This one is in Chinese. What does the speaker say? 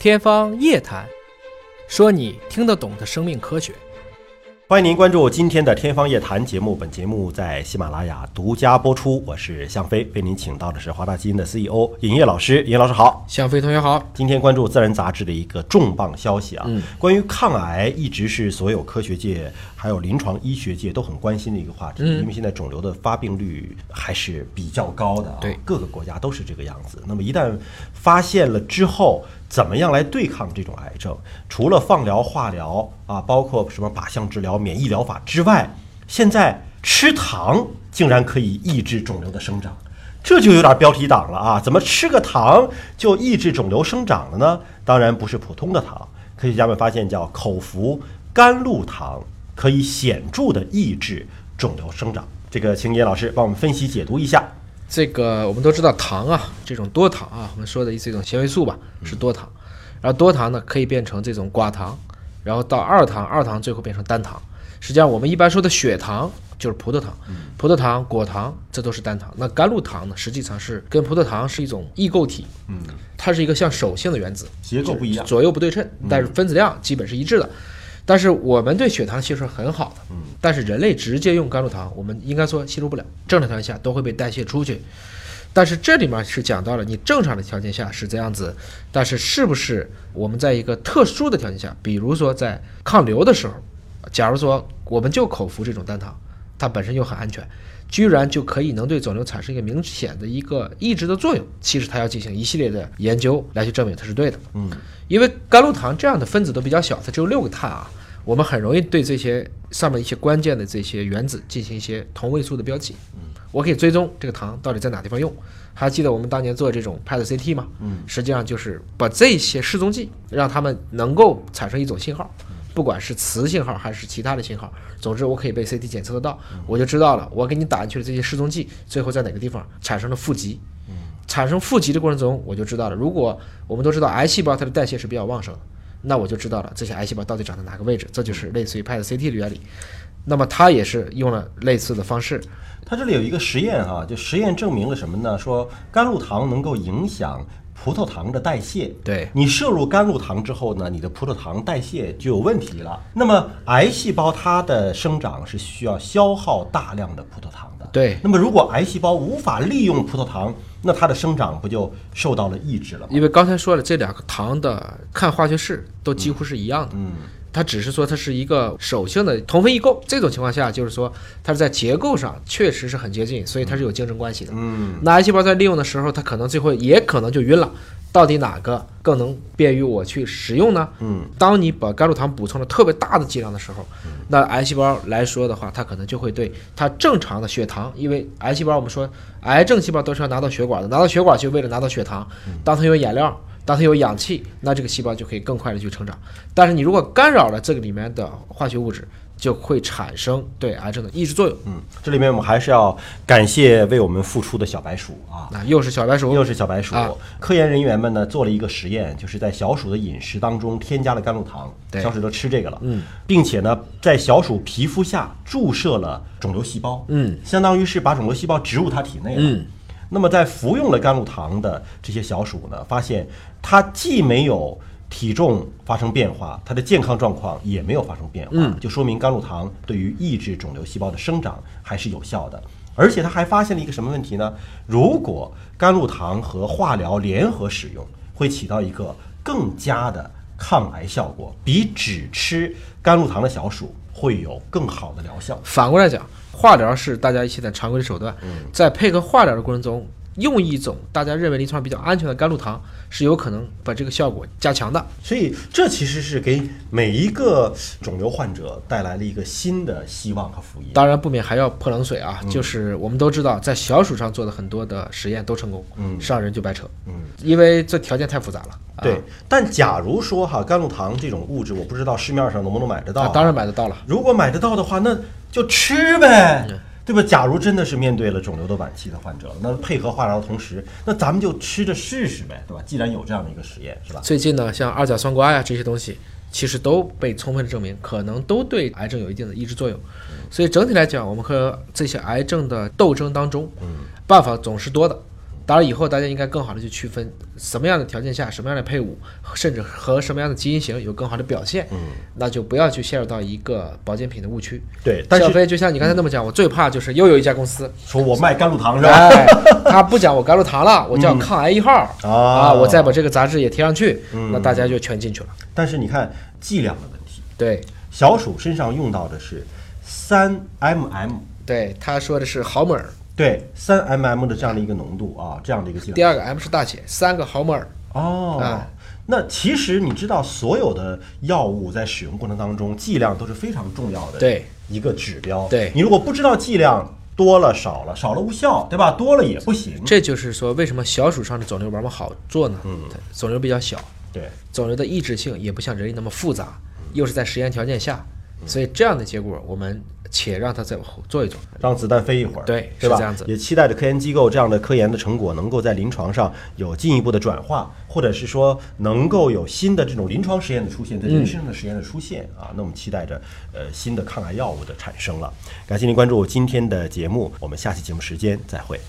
天方夜谭，说你听得懂的生命科学。欢迎您关注今天的《天方夜谭》节目，本节目在喜马拉雅独家播出。我是向飞，为您请到的是华大基因的 CEO 尹烨老师。尹老师好，向飞同学好。今天关注《自然》杂志的一个重磅消息啊，嗯关于抗癌一直是所有科学界还有临床医学界都很关心的一个话题，嗯因为现在肿瘤的发病率还是比较高的啊，对各个国家都是这个样子。那么一旦发现了之后，怎么样来对抗这种癌症？除了放疗、化疗啊，包括什么靶向治疗、免疫疗法之外，现在吃糖竟然可以抑制肿瘤的生长。这就有点标题党了啊！怎么吃个糖就抑制肿瘤生长了呢？当然不是普通的糖，科学家们发现叫口服甘露糖可以显著的抑制肿瘤生长。这个请叶老师帮我们分析解读一下。这个我们都知道糖啊，这种多糖啊，我们说的这种纤维素吧，是多糖。然后多糖呢可以变成这种寡糖，然后到二糖，二糖最后变成单糖。实际上我们一般说的血糖就是葡萄糖，葡萄糖、果糖这都是单糖。那甘露糖呢，实际上是跟葡萄糖是一种异构体，嗯，它是一个像手性的原子，结构不一样。左右不对称，但是分子量基本是一致的。但是我们对血糖吸收是很好的，嗯，但是人类直接用甘露糖，我们应该说吸收不了，正常条件下都会被代谢出去。但是这里面是讲到了你正常的条件下是这样子，但是是不是我们在一个特殊的条件下，比如说在抗瘤的时候，假如说我们就口服这种单糖，它本身又很安全，居然就可以能对肿瘤产生一个明显的一个抑制的作用。其实它要进行一系列的研究来去证明它是对的。嗯，因为甘露糖这样的分子都比较小，它只有六个碳啊，我们很容易对这些上面一些关键的这些原子进行一些同位素的标记。嗯，我可以追踪这个糖到底在哪地方用。还记得我们当年做这种 PET CT 吗？嗯，实际上就是把这些示踪剂让它们能够产生一种信号，不管是磁信号还是其他的信号，总之我可以被 CT 检测得到，我就知道了，我给你打进去的这些示踪剂最后在哪个地方产生了负极。产生负极的过程中，我就知道了。如果我们都知道癌细胞它的代谢是比较旺盛的，那我就知道了这些癌细胞到底长在哪个位置，这就是类似于 PET CT 的原理。那么它也是用了类似的方式，它这里有一个实验哈、就实验证明了什么呢？说甘露糖能够影响葡萄糖的代谢。对你摄入甘露糖之后呢，你的葡萄糖代谢就有问题了。那么癌细胞它的生长是需要消耗大量的葡萄糖的。对那么如果癌细胞无法利用葡萄糖，那它的生长不就受到了抑制了吗？因为刚才说了，这两个糖的看化学式都几乎是一样的。嗯，它只是说它是一个手性的同分异构，这种情况下就是说它是在结构上确实是很接近，所以它是有竞争关系的。嗯，那癌细胞在利用的时候，它可能最后也可能就晕了。到底哪个更能便于我去使用呢？嗯，当你把甘露糖补充了特别大的剂量的时候，那癌细胞来说的话，它可能就会对它正常的血糖，因为癌细胞我们说癌症细胞都是要拿到血管的，拿到血管就为了拿到血糖。当它有眼料，当它有氧气，那这个细胞就可以更快的去成长。但是你如果干扰了这个里面的化学物质，就会产生对癌症的抑制作用。嗯，这里面我们还是要感谢为我们付出的小白鼠啊。那又是小白鼠，又是小白鼠。啊。科研人员们呢做了一个实验，就是在小鼠的饮食当中添加了甘露糖，对。小鼠都吃这个了，嗯，并且呢在小鼠皮肤下注射了肿瘤细胞，嗯，相当于是把肿瘤细胞植入它体内了。嗯。那么在服用了甘露糖的这些小鼠呢，发现它既没有体重发生变化，它的健康状况也没有发生变化，嗯就说明甘露糖对于抑制肿瘤细胞的生长还是有效的。而且他还发现了一个什么问题呢？如果甘露糖和化疗联合使用，会起到一个更加的抗癌效果，比只吃甘露糖的小鼠会有更好的疗效。反过来讲，化疗是大家现在常规的手段，在配合化疗的过程中，用一种大家认为临床比较安全的甘露糖，是有可能把这个效果加强的。所以这其实是给每一个肿瘤患者带来了一个新的希望和福音。当然，不免还要泼冷水啊，就是我们都知道，在小鼠上做的很多的实验都成功，嗯上人就白扯，嗯，因为这条件太复杂了。啊对，但假如说哈甘露糖这种物质，我不知道市面上能不能买得到、啊，当然买得到了。如果买得到的话，那就吃呗，对吧？假如真的是面对了肿瘤的晚期的患者，那配合化疗的同时，那咱们就吃着试试呗，对吧？既然有这样的一个实验，是吧？最近呢，像二甲双胍呀这些东西，其实都被充分的证明，可能都对癌症有一定的抑制作用。所以整体来讲，我们和这些癌症的斗争当中，办法总是多的，当然，以后大家应该更好的去区分什么样的条件下、什么样的配伍，甚至和什么样的基因型有更好的表现。嗯，那就不要去陷入到一个保健品的误区。对，但是就像你刚才那么讲，我最怕就是又有一家公司，说我卖甘露糖是吧？哎，他不讲我甘露糖了，我叫抗癌一号啊啊，我再把这个杂志也贴上去，那大家就全进去了。但是你看剂量的问题，对小鼠身上用到的是三 mm，对，他说的是毫摩尔，对，三 mm 的这样的一个浓度啊，这样的一个剂量。第二个 M 是大写，三个毫摩尔。哦啊，那其实你知道，所有的药物在使用过程当中，剂量都是非常重要的对一个指标。对你如果不知道剂量多了少了，少了无效，对吧？多了也不行。这就是说，为什么小鼠上的肿瘤往往好做呢？嗯，肿瘤比较小，对，肿瘤的抑制性也不像人类那么复杂，又是在实验条件下，所以这样的结果，我们且让它再往后做一做。让子弹飞一会儿，对是吧？这样子也期待着科研机构这样的科研的成果能够在临床上有进一步的转化，或者是说能够有新的这种临床实验的出现，在人身上的实验的出现、啊。那我们期待着呃新的抗癌药物的产生了。感谢您关注今天的节目，我们下期节目时间再会。